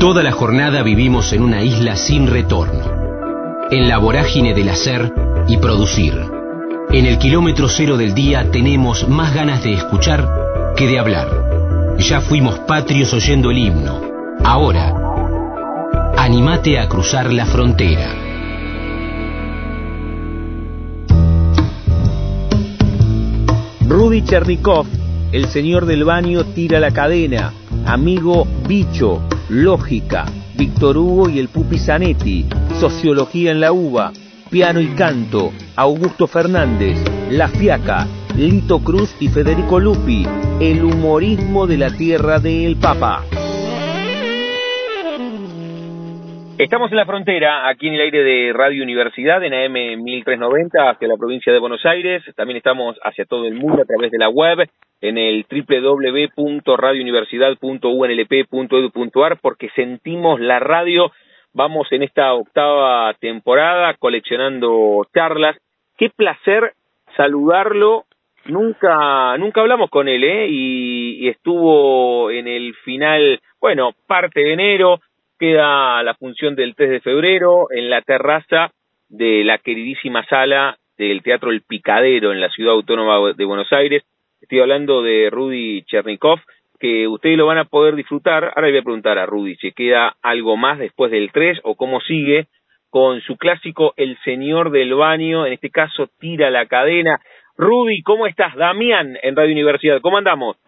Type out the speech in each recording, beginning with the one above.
Toda la jornada vivimos en una isla sin retorno, en la vorágine del hacer y producir. En el kilómetro cero del día tenemos más ganas de escuchar que de hablar. Ya fuimos patrios oyendo el himno. Ahora, animate a cruzar la frontera. Rudy Chernikov, el señor del baño, tira la cadena. Amigo Bicho, Lógica, Víctor Hugo y el Pupi Zanetti, Sociología en la Uva, Piano y Canto, Augusto Fernández, La Fiaca, Lito Cruz y Federico Lupi, El humorismo de la tierra del Papa. Estamos en la frontera, aquí en el aire de Radio Universidad, en AM 1390, hacia la provincia de Buenos Aires. También estamos hacia todo el mundo a través de la web, en el www.radiouniversidad.unlp.edu.ar, porque sentimos la radio. Vamos en esta octava temporada coleccionando charlas. Qué placer saludarlo. Nunca, nunca hablamos con él, ¿eh? y estuvo en el final, bueno, parte de enero, queda la función del 3 de febrero en la terraza de la queridísima sala del Teatro El Picadero en la Ciudad Autónoma de Buenos Aires. Estoy hablando de Rudy Chernikov, que ustedes lo van a poder disfrutar. Ahora le voy a preguntar a Rudy si queda algo más después del 3 o cómo sigue con su clásico El Señor del Baño, en este caso tira la cadena. Rudy, ¿cómo estás? Damián en Radio Universidad, ¿cómo andamos?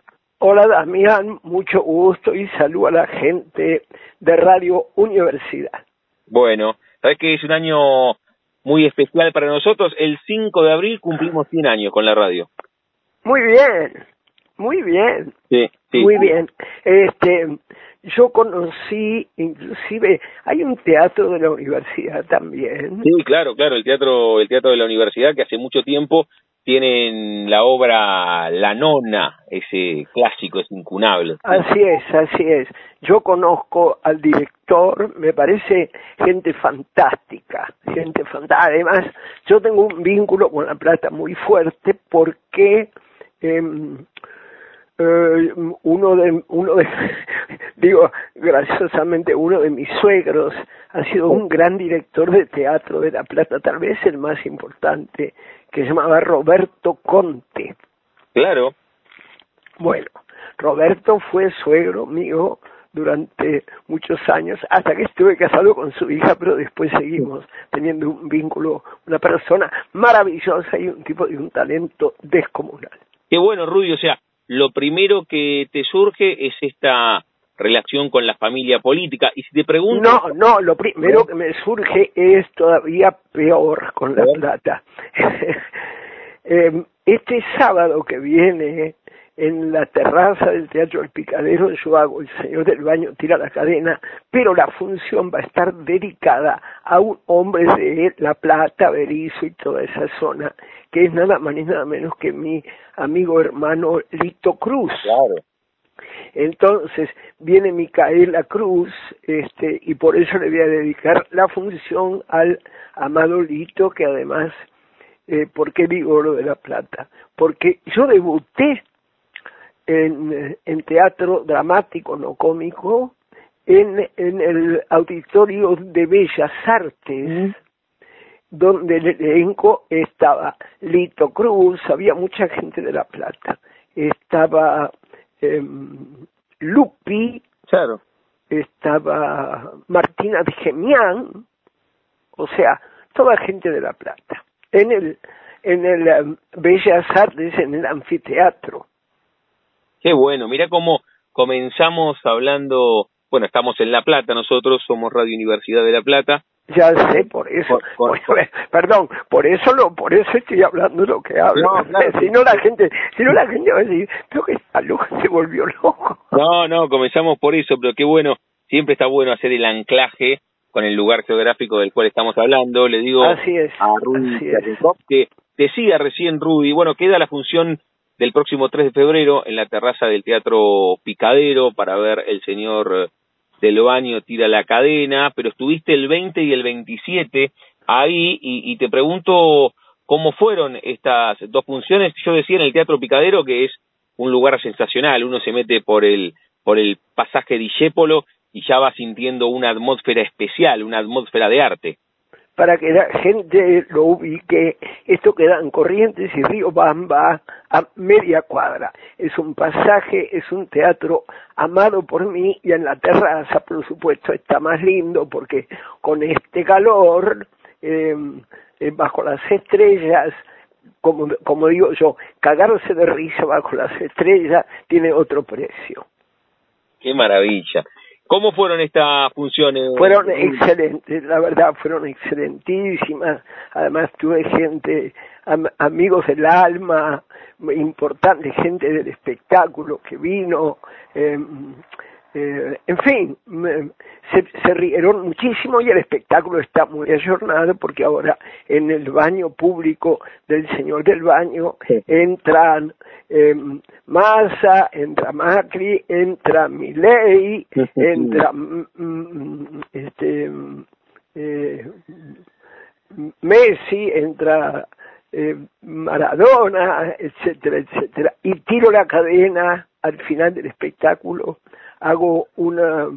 Hola Damián, mucho gusto y saludo a la gente de Radio Universidad. Bueno, sabes que es un año muy especial para nosotros. El 5 de abril cumplimos 100 años con la radio. Muy bien, muy bien. Sí, sí. Muy bien. Este, yo conocí, inclusive, hay un teatro de la universidad también. Sí, claro, claro, el teatro, el teatro de la universidad que hace mucho tiempo tienen la obra La Nona, ese clásico, es incunable. Así es, así es. Yo conozco al director, me parece gente fantástica, gente fantástica. Además, yo tengo un vínculo con La Plata muy fuerte porque em, eh, uno de, uno de, digo, graciosamente, uno de mis suegros ha sido un gran director de teatro de La Plata, tal vez el más importante que se llamaba Roberto Conte. Claro. Bueno, Roberto fue suegro mío durante muchos años, hasta que estuve casado con su hija, pero después seguimos teniendo un vínculo, una persona maravillosa y un tipo de un talento descomunal. Qué bueno, Rudy, o sea, lo primero que te surge es esta relación con la familia política. Y si te pregunto... No, no, lo primero que me surge es todavía peor con la plata. Em, este sábado que viene, en la terraza del Teatro El Picadero, yo hago El Señor del Baño tira la cadena, pero la función va a estar dedicada a un hombre de La Plata, Berizo y toda esa zona, que es nada más ni nada menos que mi amigo hermano Lito Cruz. Claro. Entonces viene Micaela Cruz, este, y por eso le voy a dedicar la función al amado Lito, que además, eh, ¿por qué digo lo de La Plata? Porque yo debuté en, en teatro dramático, no cómico, en, en el auditorio de Bellas Artes, donde el elenco estaba Lito Cruz, había mucha gente de La Plata, estaba eh, Lupi, claro. estaba Martina de Gemián, o sea, toda gente de La Plata, en el, en el em, Bellas Artes, en el anfiteatro. Qué bueno, mira cómo comenzamos hablando, bueno, estamos en La Plata, nosotros somos Radio Universidad de La Plata, ya sé, por eso, perdón, por eso lo, por eso estoy hablando lo que hablo. si no la gente, si no la gente va a decir, creo que esta loca se volvió loco. No, no, comenzamos por eso, pero qué bueno, siempre está bueno hacer el anclaje con el lugar geográfico del cual estamos hablando. Le digo así es, a Rudy que decía recién Rudy, bueno, queda la función del próximo 3 de febrero en la terraza del Teatro Picadero para ver el señor del baño tira la cadena, pero estuviste el 20 y el 27 ahí y, te pregunto cómo fueron estas dos funciones. Yo decía en el Teatro Picadero que es un lugar sensacional, uno se mete por el por el pasaje Dijépolo y ya va sintiendo una atmósfera especial, una atmósfera de arte. Para que la gente lo ubique, esto queda en Corrientes y Río Bamba a media cuadra. Es un pasaje, es un teatro amado por mí y en la terraza, por supuesto, está más lindo porque con este calor, eh, eh, bajo las estrellas, como, como digo yo, cagarse de risa bajo las estrellas tiene otro precio. Qué maravilla. ¿Cómo fueron estas funciones? Fueron excelentes, la verdad, fueron excelentísimas. Además tuve gente, amigos del alma, importante gente del espectáculo que vino. Eh, eh, en fin, se, rieron muchísimo y el espectáculo está muy ayornado porque ahora en el baño público del señor del baño entran eh, Massa, entra Macri, entra Milei, entra mm, mm, este, eh, Messi, entra eh, Maradona, etcétera, etcétera. Y tiro la cadena al final del espectáculo hago una,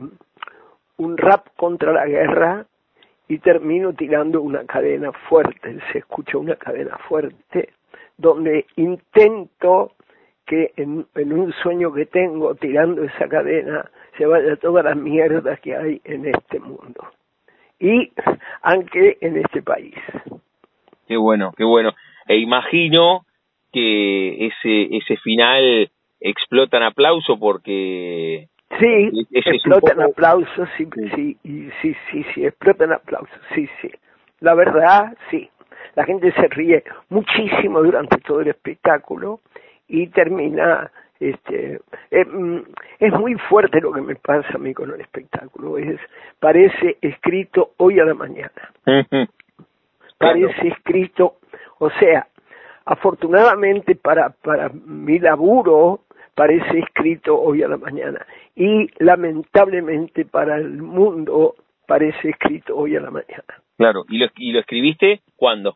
un rap contra la guerra y termino tirando una cadena fuerte, se escucha una cadena fuerte, donde intento que en, un sueño que tengo tirando esa cadena se vaya toda la mierda que hay en este mundo y aunque en este país. Qué bueno, qué bueno. E imagino que ese ese final explota en aplauso porque Sí, explotan aplausos, sí, sí, sí, sí, sí, explotan aplausos, sí, sí. La verdad, sí. La gente se ríe muchísimo durante todo el espectáculo y termina, este, eh, mm, es muy fuerte lo que me pasa a mí con el espectáculo, es, parece escrito hoy a la mañana. Parece escrito, o sea, afortunadamente para, para mi laburo, parece escrito hoy a la mañana y lamentablemente para el mundo parece escrito hoy a la mañana. Claro, ¿y lo, y lo escribiste cuándo?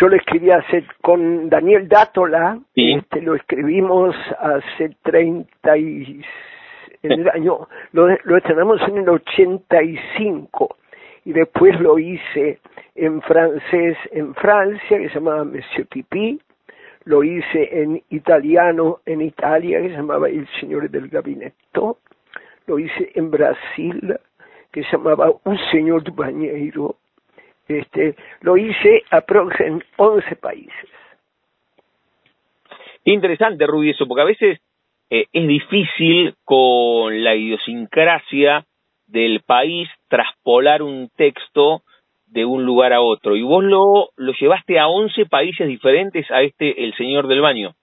Yo lo escribí hace con Daniel Dátola, este, lo escribimos hace 30 y en el año, lo, lo estrenamos en el 85 y después lo hice en francés en Francia, que se llamaba Monsieur Pipi, lo hice en italiano en Italia, que se llamaba El Señor del Gabinetto, lo hice en Brasil, que se llamaba Un Señor de Bañeiro, este, lo hice en 11 países. Interesante, Rubí, eso, porque a veces eh, es difícil con la idiosincrasia del país traspolar un texto de un lugar a otro. Y vos lo, lo llevaste a 11 países diferentes a este El Señor del Baño.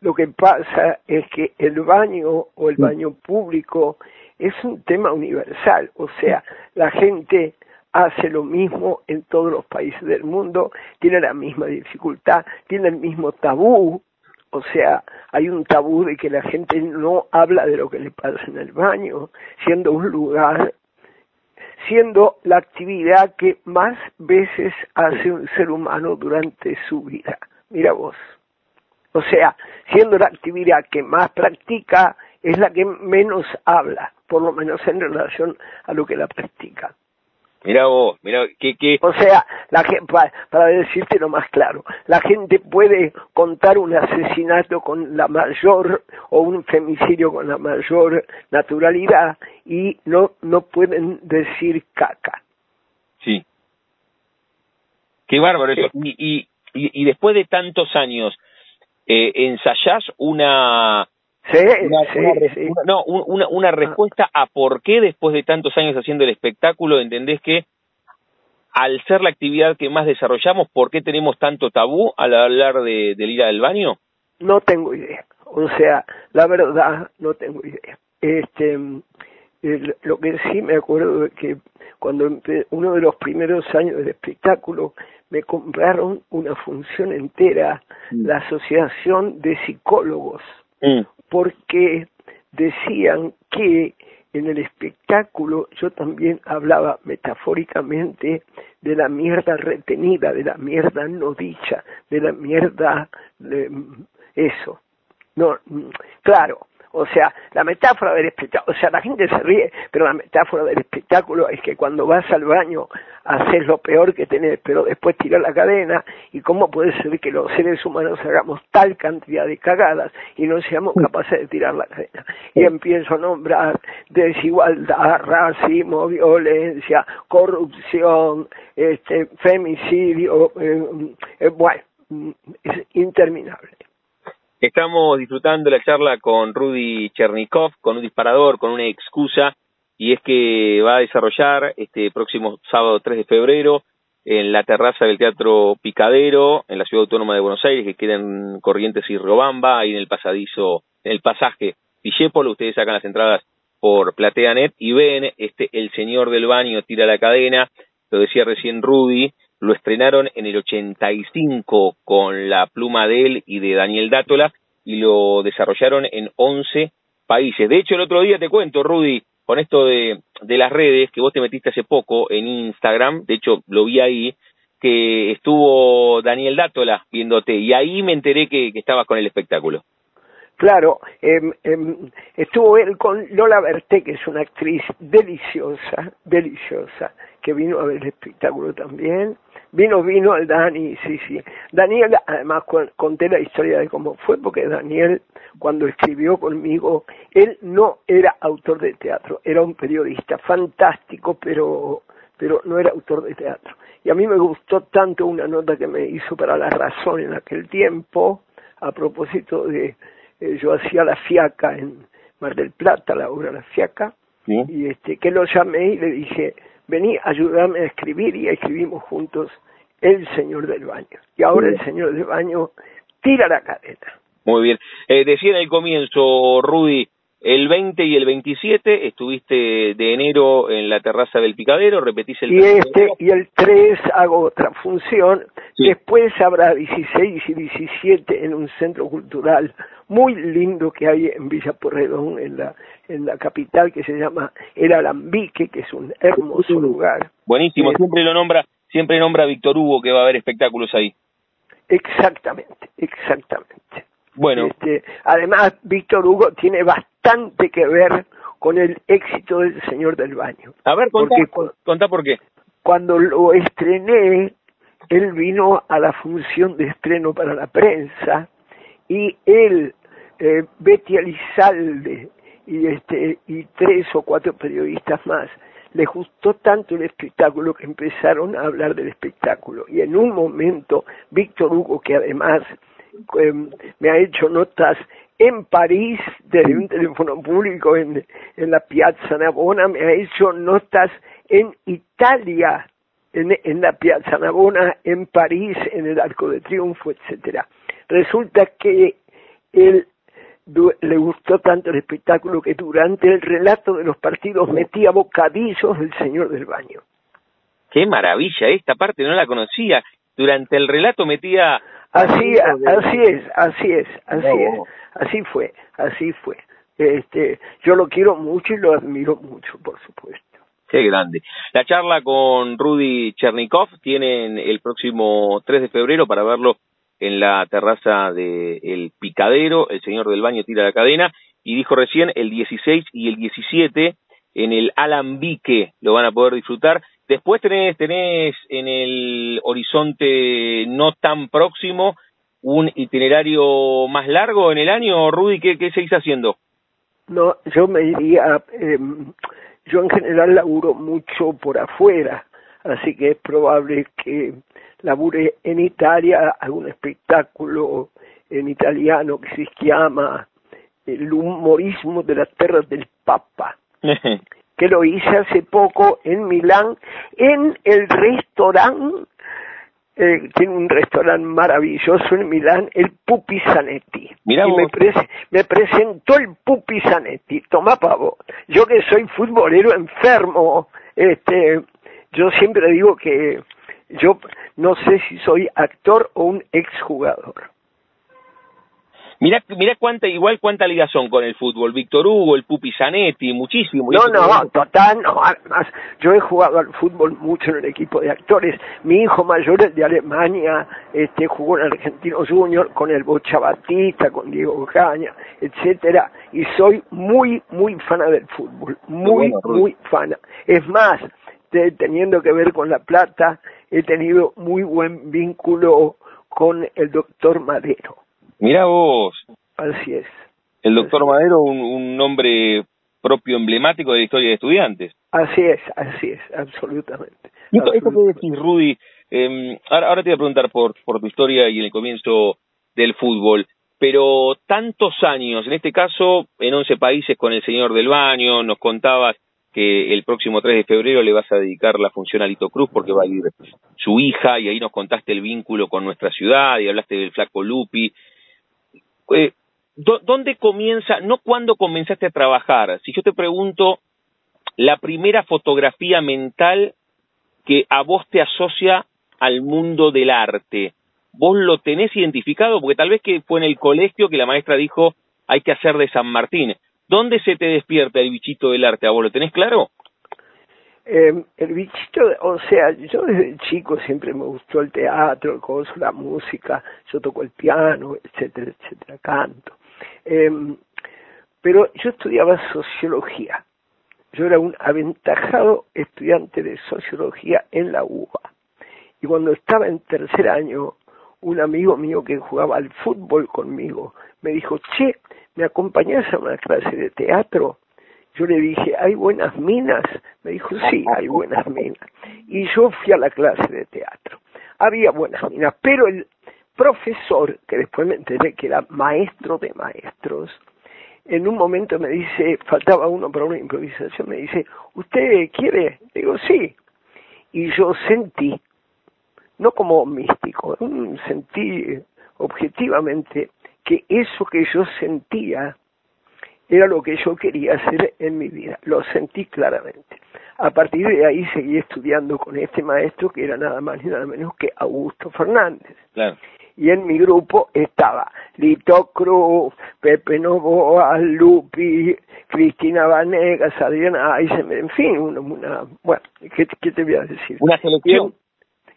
Lo que pasa es que el baño o el mm. baño público es un tema universal, o sea, la gente hace lo mismo en todos los países del mundo, tiene la misma dificultad, tiene el mismo tabú, o sea, hay un tabú de que la gente no habla de lo que le pasa en el baño, siendo un lugar siendo la actividad que más veces hace un ser humano durante su vida. Mira vos. O sea, siendo la actividad que más practica, es la que menos habla, por lo menos en relación a lo que la practica. Mira vos, mira, que, que... O sea, la para, para decirte lo más claro, la gente puede contar un asesinato con la mayor o un femicidio con la mayor naturalidad y no, no pueden decir caca. Sí. Qué bárbaro eso. Y, y, y, después de tantos años, eh, ensayás una Sí, sí, no, una, una ah. respuesta a por qué después de tantos años haciendo el espectáculo entendés que al ser la actividad que más desarrollamos, ¿por qué tenemos tanto tabú al hablar de, del ir al baño? No tengo idea. O sea, la verdad, no tengo idea. Este, lo que sí me acuerdo es que cuando uno de los primeros años del espectáculo me compraron una función entera, mm. la Asociación de Psicólogos Mm. Porque decían que en el espectáculo yo también hablaba metafóricamente de la mierda retenida, de la mierda no dicha, de la mierda de eso. No, claro, O sea, la metáfora del espectáculo, o sea, la gente se ríe, pero la metáfora del espectáculo es que cuando vas al baño haces lo peor que tenés, pero después tiras la cadena, y cómo puede ser que los seres humanos hagamos tal cantidad de cagadas y no seamos capaces de tirar la cadena. Y empiezo a nombrar desigualdad, racismo, violencia, corrupción, este, femicidio, eh, eh, bueno, es interminable. Estamos disfrutando la charla con Rudy Chernikov, con un disparador, con una excusa, y es que va a desarrollar este próximo sábado 3 de febrero en la terraza del Teatro Picadero, en la Ciudad Autónoma de Buenos Aires, que queda en Corrientes y Riobamba, ahí en el pasadizo, en el pasaje Villépolo, ustedes sacan las entradas por PlateaNet y ven este El Señor del Baño tira la cadena, lo decía recién Rudy, lo estrenaron en el 85 con la pluma de él y de Daniel Dátola y lo desarrollaron en 11 países. De hecho, el otro día te cuento, Rudy, con esto de, las redes, que vos te metiste hace poco en Instagram, de hecho lo vi ahí, que estuvo Daniel Dátola viéndote y ahí me enteré que, que estabas con el espectáculo. Claro, eh, eh, estuvo él con Lola Berté, que es una actriz deliciosa, deliciosa, que vino a ver el espectáculo también. Vino, vino el Dani, sí, sí. Daniel, además conté la historia de cómo fue, porque Daniel, cuando escribió conmigo, él no era autor de teatro, era un periodista fantástico, pero, pero no era autor de teatro. Y a mí me gustó tanto una nota que me hizo para La Razón en aquel tiempo, a propósito de, eh, yo hacía La Fiaca en Mar del Plata, la obra La Fiaca, y este, que lo llamé y le dije, vení, ayúdame a escribir y escribimos juntos El Señor del Baño. Y ahora El Señor del Baño tira la cadena. Muy bien. Eh, decía en el comienzo, Rudy, el 20 y el 27 estuviste de enero en la terraza del Picadero, repetís el... Y este, y el 3 hago otra función, después habrá 16 y 17 en un centro cultural muy lindo que hay en Villa Porredón, en la, en la capital, que se llama El Alambique, que es un hermoso lugar. Buenísimo, eh, siempre lo nombra, siempre nombra Víctor Hugo que va a haber espectáculos ahí. Exactamente, exactamente. Bueno. Este, además, Víctor Hugo tiene bastante que ver con el éxito del Señor del Baño. A ver, contá, por qué. Cuando lo estrené, él vino a la función de estreno para la prensa y él, eh, Betty Elizalde y, este, y tres o cuatro periodistas más, les gustó tanto el espectáculo que empezaron a hablar del espectáculo. Y en un momento, Víctor Hugo, que además Em, me ha hecho notas en París desde un teléfono público en, en la Piazza Navona, me ha hecho notas en Italia, en, en la Piazza Navona, en París, en el Arco de Triunfo, etcétera. Resulta que él le gustó tanto el espectáculo que durante el relato de los partidos metía bocadillos del señor del baño. Qué maravilla, esta parte no la conocía. Durante el relato metía Así, así es, así es, así es, así fue, así fue. Este, yo lo quiero mucho y lo admiro mucho, por supuesto. Qué grande. La charla con Rudy Chernikov tienen el próximo 3 de febrero para verlo en la terraza de El Picadero, el señor del baño tira la cadena, y dijo recién el 16 y el 17 en el Alambique lo van a poder disfrutar. Después tenés, tenés en el horizonte no tan próximo un itinerario más largo en el año, Rudy, ¿qué, qué seguís haciendo? No, yo me diría, em, yo en general laburo mucho por afuera, así que es probable que labure en Italia algún espectáculo en italiano que se llama El humorismo de las tierras del Papa. que lo hice hace poco en Milán, en el restaurante, eh, tiene un restaurante maravilloso en Milán, el Pupi Zanetti. y me, me, presentó el Pupi Zanetti, toma pavo. Yo que soy futbolero enfermo, este, yo siempre digo que yo no sé si soy actor o un exjugador. Mirá, mirá cuánta, igual cuánta ligazón con el fútbol. Víctor Hugo, el Pupi Zanetti, muchísimo. No, no, total, no. Además, yo he jugado al fútbol mucho en el equipo de actores. Mi hijo mayor es de Alemania, este, jugó en Argentino Junior con el Bocha Batista, con Diego Caña, etcétera. Y soy muy, muy fana del fútbol. Muy, muy fana. Es más, teniendo que ver con La Plata, he tenido muy buen vínculo con el doctor Madero Mira vos. Así es. El doctor Madero, un, nombre propio emblemático de la historia de estudiantes. Así es, así es, absolutamente. ¿Y esto, esto que decís, Rudy, eh, ahora, ahora te voy a preguntar por, por tu historia y en el comienzo del fútbol, pero tantos años, en este caso en 11 países con el señor del baño, nos contabas que el próximo 3 de febrero le vas a dedicar la función a Lito Cruz porque va a ir su hija y ahí nos contaste el vínculo con nuestra ciudad y hablaste del flaco Lupi eh, ¿dónde comienza, no cuándo comenzaste a trabajar? Si yo te pregunto, la primera fotografía mental que a vos te asocia al mundo del arte, ¿vos lo tenés identificado? Porque tal vez que fue en el colegio que la maestra dijo hay que hacer de San Martín. ¿Dónde se te despierta el bichito del arte? ¿A vos lo tenés claro? Eh, el bichito, o sea, yo desde chico siempre me gustó el teatro, el coso, la música, yo toco el piano, etcétera, etcétera, canto. Eh, pero yo estudiaba sociología. Yo era un aventajado estudiante de sociología en la UBA. Y cuando estaba en tercer año, un amigo mío que jugaba al fútbol conmigo me dijo, che, ¿me acompañás a una clase de teatro? Yo le dije, ¿hay buenas minas? Me dijo, sí, hay buenas minas. Y yo fui a la clase de teatro. Había buenas minas, pero el profesor, que después me enteré que era maestro de maestros, en un momento me dice, faltaba uno para una improvisación, me dice, ¿usted quiere? Digo, sí. Y yo sentí, no como místico, sentí objetivamente que eso que yo sentía era lo que yo quería hacer en mi vida, lo sentí claramente. A partir de ahí seguí estudiando con este maestro que era nada más ni nada menos que Augusto Fernández. Y en mi grupo estaba Lito Cruz, Pepe Novoa, Lupi, Cristina Vanegas, Adriana Eisenberg, en fin, una, bueno, ¿qué, te voy a decir? Una selección.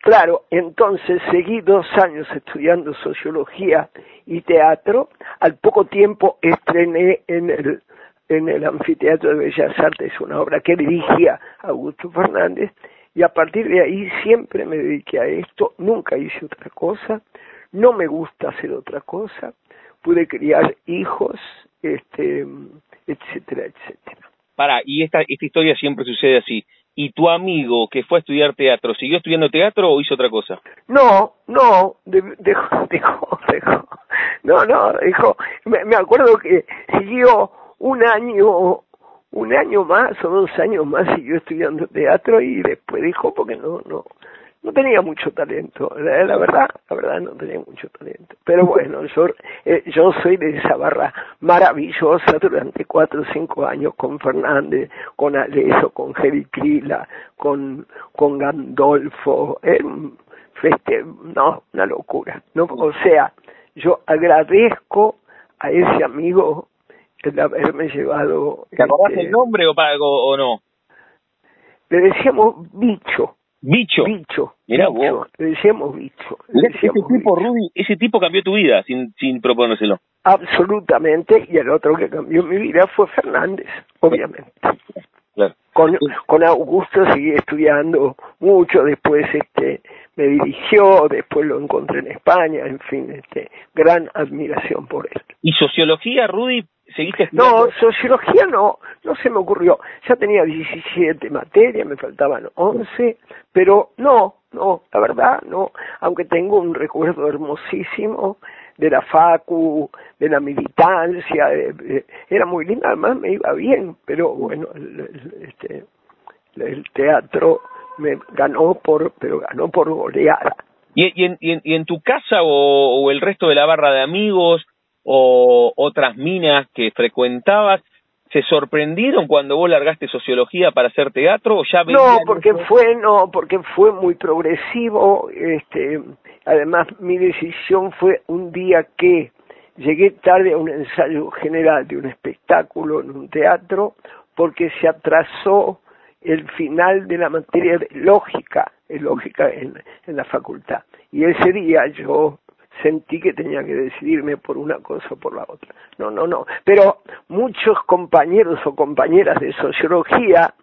Claro, entonces seguí dos años estudiando sociología y teatro. Al poco tiempo estrené en el, en el Anfiteatro de Bellas Artes una obra que dirigía Augusto Fernández y a partir de ahí siempre me dediqué a esto. Nunca hice otra cosa. No me gusta hacer otra cosa. Pude criar hijos, este, etcétera, etcétera. Para, y esta, esta historia siempre sucede así y tu amigo que fue a estudiar teatro, ¿siguió estudiando teatro o hizo otra cosa? No, no, dejó, dejó, dejó. No, no, dejó. Me, me acuerdo que siguió un año, un año más o dos años más siguió estudiando teatro y después dijo porque no, no, no tenía mucho talento, la, verdad, la verdad no tenía mucho talento. Pero bueno, yo, eh, yo soy de esa barra maravillosa durante cuatro o cinco años con Fernández, con Aleso, con Jerry Crila, con, con Gandolfo, feste, no, una locura. No, o sea, yo agradezco a ese amigo el haberme llevado. ¿Te acordás el este, nombre o, o no? Le decíamos bicho Bicho. Bicho. Mira vos. Le decíamos bicho. ese tipo, Rudy, ese tipo cambió tu vida sin, sin proponérselo. Absolutamente. Y el otro que cambió mi vida fue Fernández, obviamente. Claro. Con, con Augusto seguí estudiando mucho, después este me dirigió, después lo encontré en España, en fin, este gran admiración por él. ¿Y sociología, Rudy, seguiste No, sociología no, no se me ocurrió. Ya tenía 17 materias, me faltaban 11, pero no, no, la verdad no, aunque tengo un recuerdo hermosísimo de la facu, de la militancia, era muy linda, además me iba bien, pero bueno, el, este, el teatro me ganó por, pero ganó por goleada. ¿Y, y, en, y, en, tu casa o el resto de la barra de amigos o otras minas que frecuentabas, ¿se sorprendieron cuando vos largaste sociología para hacer teatro o ya No, porque fue no, porque fue muy progresivo, este, además mi decisión fue un día que llegué tarde a un ensayo general de un espectáculo en un teatro porque se atrasó el final de la materia de lógica, de lógica en, en la facultad. Y ese día yo sentí que tenía que decidirme por una cosa o por la otra. No, no, no. Pero muchos compañeros o compañeras de sociología,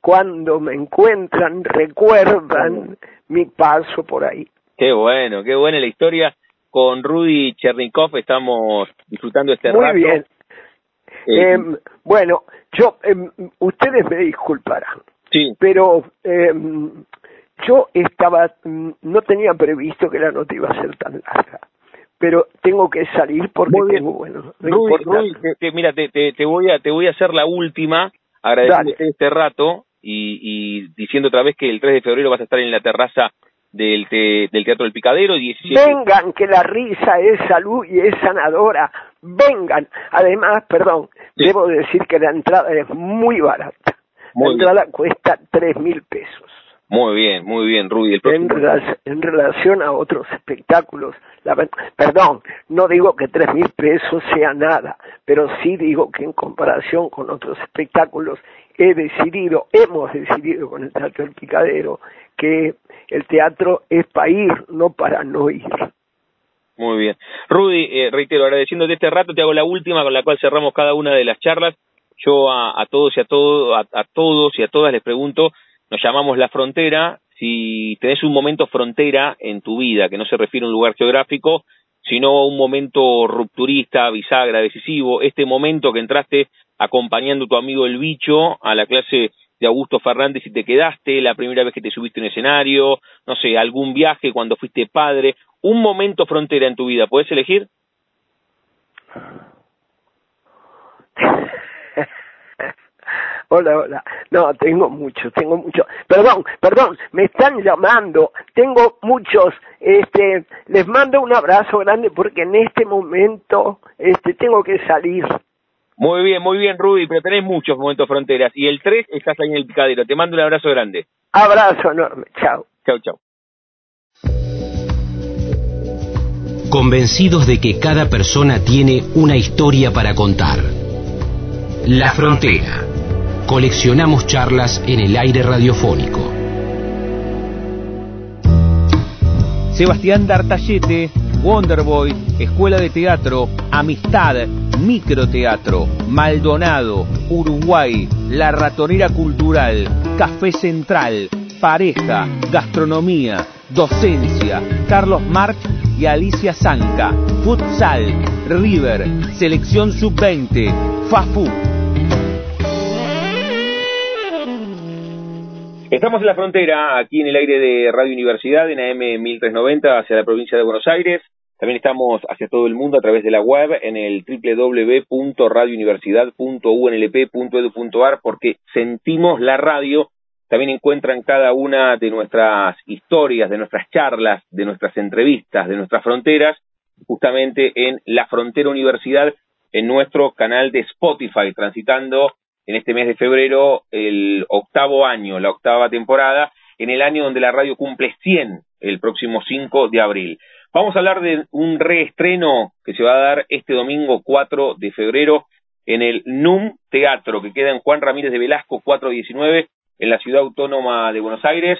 cuando me encuentran, recuerdan mi paso por ahí. Qué bueno, qué buena la historia. Con Rudy Chernikov estamos disfrutando este Muy rato. Muy bien. Eh, eh, bueno, yo, eh, ustedes me disculparán, sí. pero yo estaba, no tenía previsto que la nota iba a ser tan larga, pero tengo que salir porque Muy bien. tengo, bueno, Rudy, Rudy te, te, mira, te, te, voy a, te voy a hacer la última, agradeciéndote este rato y, y diciendo otra vez que el 3 de febrero vas a estar en la terraza del, te, del Teatro del Picadero. 17... Vengan, que la risa es salud y es sanadora. Vengan. Además, perdón, Sí. debo decir que la entrada es muy barata. Muy la entrada cuesta tres mil pesos. Muy bien, muy bien, Rudy. El En, relación a otros espectáculos, la perdón, no digo que tres mil pesos sea nada, pero sí digo que en comparación con otros espectáculos he decidido, hemos decidido con el Teatro del Picadero, que el teatro es para ir, no para no ir. Muy bien. Rudy, eh, reitero, agradeciéndote este rato, te hago la última con la cual cerramos cada una de las charlas. Yo a, a todos y a, todo, a, a todos y a todas les pregunto, nos llamamos La Frontera, si tenés un momento frontera en tu vida, que no se refiere a un lugar geográfico, sino a un momento rupturista, bisagra, decisivo, este momento que entraste acompañando a tu amigo el bicho a la clase de Augusto Fernández y te quedaste, la primera vez que te subiste a un escenario, no sé, algún viaje cuando fuiste padre, un momento frontera en tu vida, ¿puedes elegir? Hola, hola. No, tengo muchos, tengo muchos. Perdón, perdón, me están llamando. Tengo muchos. Este, les mando un abrazo grande porque en este momento, este, tengo que salir. Muy bien, muy bien, Rudy, pero tenés muchos momentos fronteras. Y el 3 estás ahí en el picadero. Te mando un abrazo grande. Abrazo enorme. Chao. Chau, chau. Convencidos de que cada persona tiene una historia para contar. La Frontera. Coleccionamos charlas en el aire radiofónico. Sebastián Dartallete, Wonderboy, Escuela de Teatro, Amistad, Microteatro, Maldonado, Uruguay, La Ratonera Cultural, Café Central, Pareja, Gastronomía, Docencia, Carlos March y Alicia Zanca, Futsal, River, Selección Sub-20, FAFU. Estamos en la frontera, aquí en el aire de Radio Universidad, en AM 1390, hacia la provincia de Buenos Aires. También estamos hacia todo el mundo a través de la web en el www.radiouniversidad.unlp.edu.ar porque sentimos la radio. También encuentran cada una de nuestras historias, de nuestras charlas, de nuestras entrevistas, de nuestras fronteras, justamente en La Frontera Universidad, en nuestro canal de Spotify, transitando en este mes de febrero el octavo año, la octava temporada, en el año donde la radio cumple 100, el próximo 5 de abril. Vamos a hablar de un reestreno que se va a dar este domingo 4 de febrero en el NUM Teatro, que queda en Juan Ramírez de Velasco 419, en la ciudad autónoma de Buenos Aires.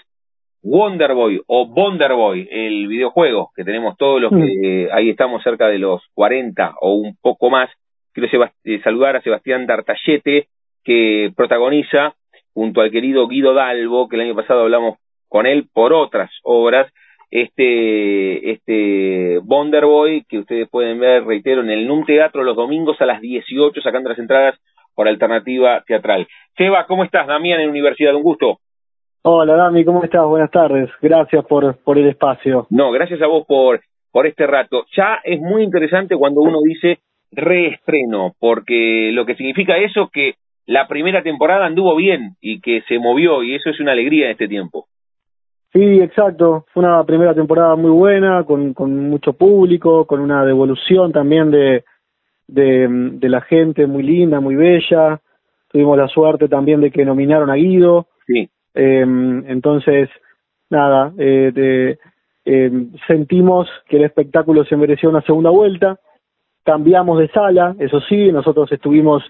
Wonderboy o Bonderboy, el videojuego que tenemos todos los que eh, ahí estamos cerca de los 40 o un poco más. Quiero eh, saludar a Sebastián D'Artallete, que protagoniza junto al querido Guido Dalbo, que el año pasado hablamos con él por otras obras, este, este Bonderboy, que ustedes pueden ver, reitero, en el NUM Teatro los domingos a las 18, sacando las entradas por alternativa teatral. Seba, ¿cómo estás? Damián en Universidad, un gusto. Hola Dami, ¿cómo estás? Buenas tardes. Gracias por, por el espacio. No, gracias a vos por, por este rato. Ya es muy interesante cuando uno dice reestreno, porque lo que significa eso que la primera temporada anduvo bien y que se movió y eso es una alegría en este tiempo. Sí, exacto. Fue una primera temporada muy buena, con, con mucho público, con una devolución también de, de, de la gente muy linda, muy bella. Tuvimos la suerte también de que nominaron a Guido. Sí. Eh, entonces, nada, eh, de, eh, sentimos que el espectáculo se mereció una segunda vuelta. cambiamos de sala, eso sí, nosotros estuvimos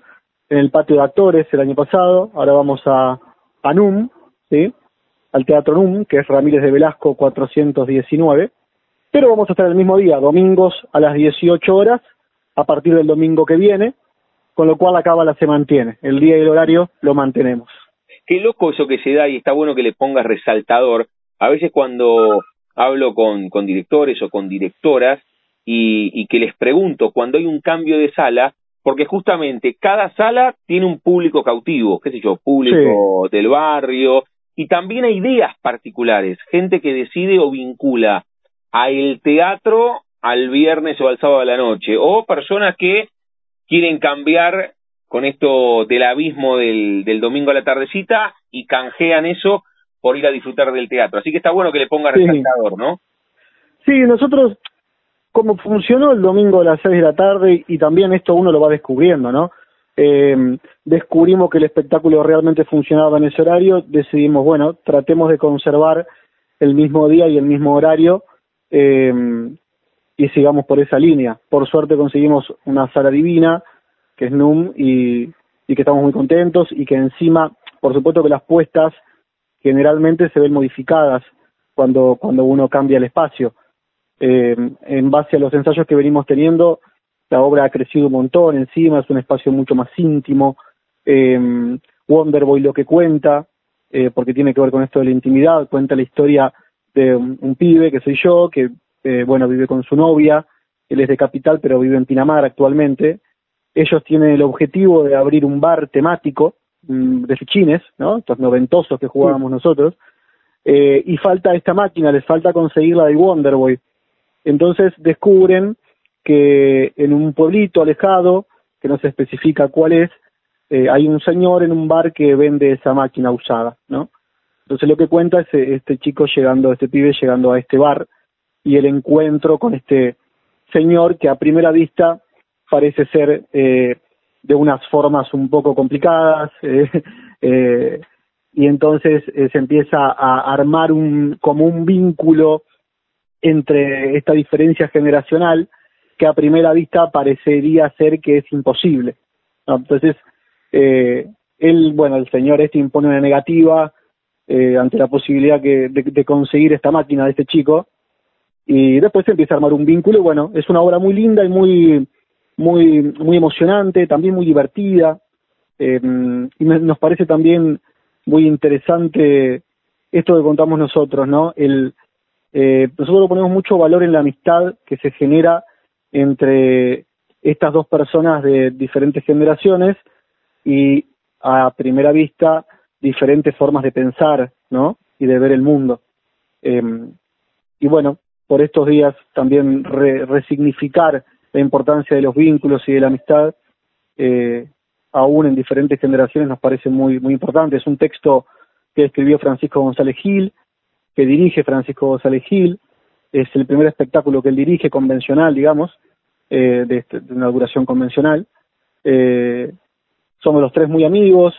en el patio de actores el año pasado, ahora vamos a, a NUM, ¿sí? al Teatro NUM, que es Ramírez de Velasco 419, pero vamos a estar el mismo día, domingos a las 18 horas, a partir del domingo que viene, con lo cual la cábala se mantiene, el día y el horario lo mantenemos. Qué loco eso que se da y está bueno que le pongas resaltador. A veces cuando hablo con, directores o con directoras y que les pregunto cuando hay un cambio de sala, porque justamente cada sala tiene un público cautivo, qué sé yo, público del barrio, y también hay ideas particulares, gente que decide o vincula a el teatro al viernes o al sábado de la noche, o personas que quieren cambiar con esto del abismo del, del domingo a la tardecita y canjean eso por ir a disfrutar del teatro. Así que está bueno que le ponga resaltador, ¿no? Sí, nosotros cómo funcionó el domingo a las seis de la tarde y también esto uno lo va descubriendo, ¿no? Eh, descubrimos que el espectáculo realmente funcionaba en ese horario, decidimos, bueno, tratemos de conservar el mismo día y el mismo horario eh, y sigamos por esa línea. Por suerte conseguimos una sala divina, que es NUM, y, y que estamos muy contentos y que encima, por supuesto que las puestas generalmente se ven modificadas cuando, cuando uno cambia el espacio eh, en base a los ensayos que venimos teniendo, la obra ha crecido un montón encima, es un espacio mucho más íntimo. Eh, Wonderboy lo que cuenta, eh, porque tiene que ver con esto de la intimidad, cuenta la historia de un, pibe que soy yo, que eh, bueno, vive con su novia, él es de Capital, pero vive en Pinamar actualmente. Ellos tienen el objetivo de abrir un bar temático mm, de fichines, ¿no? Estos noventosos que jugábamos nosotros. Eh, y falta esta máquina, les falta conseguir la de Wonderboy. Entonces descubren que en un pueblito alejado, que no se especifica cuál es, eh, hay un señor en un bar que vende esa máquina usada, ¿no? Entonces lo que cuenta es eh, este chico llegando, este pibe llegando a este bar y el encuentro con este señor que a primera vista parece ser eh, de unas formas un poco complicadas y entonces se empieza a armar un como un vínculo entre esta diferencia generacional que a primera vista parecería ser que es imposible. Entonces, eh, él, bueno, el señor este impone una negativa eh, ante la posibilidad que, de, conseguir esta máquina de este chico y después se empieza a armar un vínculo y bueno, es una obra muy linda y muy, muy, muy emocionante, también muy divertida eh, y nos parece también muy interesante esto que contamos nosotros, ¿no? El, eh, nosotros ponemos mucho valor en la amistad que se genera entre estas dos personas de diferentes generaciones y a primera vista diferentes formas de pensar, ¿no? Y de ver el mundo. Em, y bueno, por estos días también resignificar la importancia de los vínculos y de la amistad, eh, aún en diferentes generaciones, nos parece muy, muy importante. Es un texto que escribió Francisco González Gil, que dirige Francisco González Gil, es el primer espectáculo que él dirige convencional, digamos, eh, este, de, una duración convencional. Eh, somos los tres muy amigos,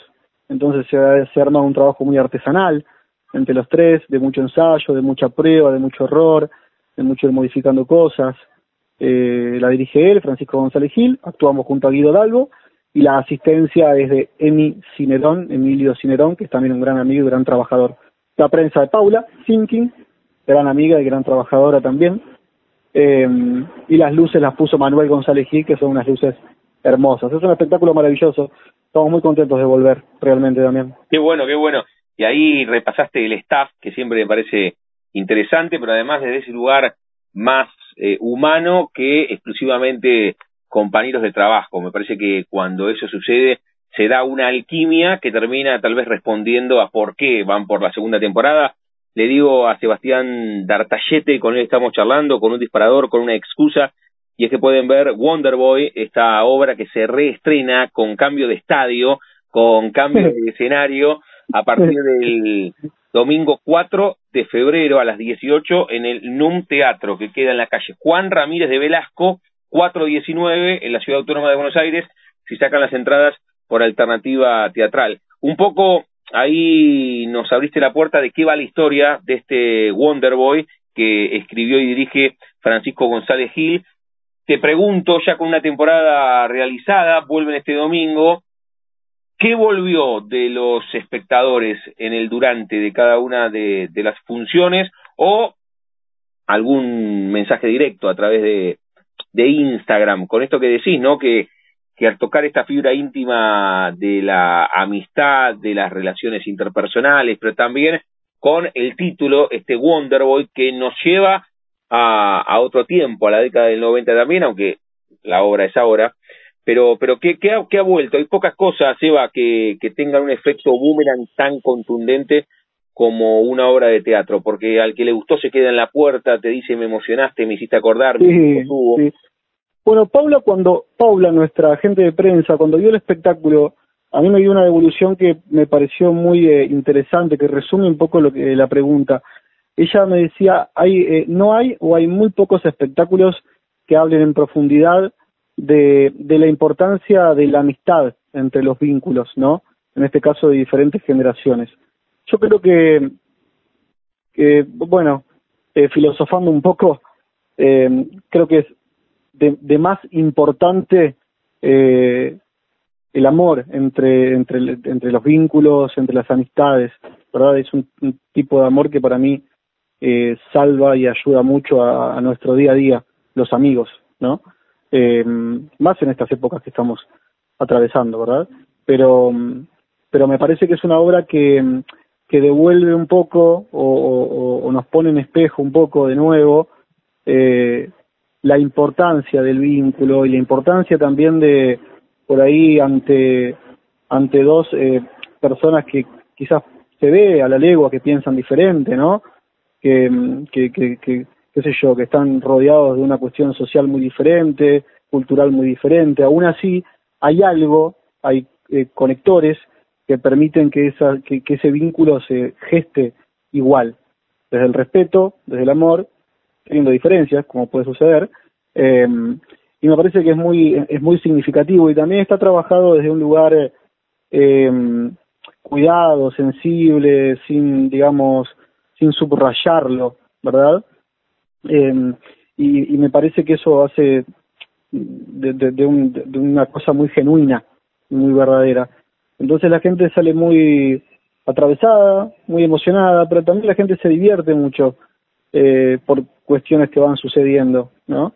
entonces se ha, un trabajo muy artesanal entre los tres, de mucho ensayo, de mucha prueba, de mucho error, de mucho ir modificando cosas. Eh, la dirige él, Francisco González Gil, actuamos junto a Guido Dalgo, y la asistencia es de Emi Cinerón, Emilio Cinerón, que es también un gran amigo y gran trabajador la prensa de Paula Sinking, gran amiga y gran trabajadora también, eh, y las luces las puso Manuel González Gil, que son unas luces hermosas. Es un espectáculo maravilloso, estamos muy contentos de volver, realmente también. Qué bueno, qué bueno. Y ahí repasaste el staff, que siempre me parece interesante, pero además desde ese lugar más eh, humano que exclusivamente compañeros de trabajo. Me parece que cuando eso sucede se da una alquimia que termina tal vez respondiendo a por qué van por la segunda temporada. Le digo a Sebastián D'Artallete, con él estamos charlando, con un disparador, con una excusa, y es que pueden ver Wonderboy, esta obra que se reestrena con cambio de estadio, con cambio de escenario, a partir del domingo 4 de febrero a las 18 en el NUM Teatro, que queda en la calle Juan Ramírez de Velasco, 419, en la Ciudad Autónoma de Buenos Aires. Si sacan las entradas, por alternativa teatral. Un poco ahí nos abriste la puerta de qué va la historia de este Wonder Boy que escribió y dirige Francisco González Gil, te pregunto, ya con una temporada realizada, vuelven este domingo, ¿qué volvió de los espectadores en el durante de cada una de, de las funciones o algún mensaje directo a través de, de Instagram, con esto que decís, ¿no? Que, que al tocar esta fibra íntima de la amistad, de las relaciones interpersonales, pero también con el título, este Wonderboy, que nos lleva a, a otro tiempo, a la década del 90 también, aunque la obra es ahora, pero, pero ¿qué, qué, ha, qué ha vuelto? Hay pocas cosas, Eva, que, que tengan un efecto boomerang tan contundente como una obra de teatro, porque al que le gustó se queda en la puerta, te dice me emocionaste, me hiciste acordar, sí, sí. Bueno, Paula, cuando Paula, nuestra agente de prensa, cuando vio el espectáculo, a mí me dio una devolución que me pareció muy eh, interesante, que resume un poco lo que la pregunta. Ella me decía, hay, eh, no hay o hay muy pocos espectáculos que hablen en profundidad de, de la importancia de la amistad entre los vínculos, ¿no? En este caso de diferentes generaciones. Yo creo que, que bueno, eh, filosofando un poco, eh, creo que es de, más importante eh, el amor entre, entre, entre los vínculos, entre las amistades, ¿verdad? Es un, tipo de amor que para mí eh, salva y ayuda mucho a, a, nuestro día a día, los amigos, ¿no? Eh, más en estas épocas que estamos atravesando, ¿verdad? Pero, pero me parece que es una obra que, que devuelve un poco o, o, o, nos pone en espejo un poco de nuevo eh, la importancia del vínculo y la importancia también de por ahí ante ante dos eh, personas que quizás se ve a la legua que piensan diferente, ¿no? Que, que, que, qué sé yo, que están rodeados de una cuestión social muy diferente, cultural muy diferente. Aún así, hay algo, hay eh, conectores que permiten que, esa, que ese vínculo se geste igual, desde el respeto, desde el amor, teniendo diferencias, como puede suceder, eh, y me parece que es muy, es muy significativo y también está trabajado desde un lugar eh, cuidado, sensible, sin, digamos, sin subrayarlo, ¿verdad? Eh, y, y, me parece que eso hace de, de, de, un, de una cosa muy genuina, muy verdadera. Entonces la gente sale muy atravesada, muy emocionada, pero también la gente se divierte mucho eh, por cuestiones que van sucediendo, ¿no?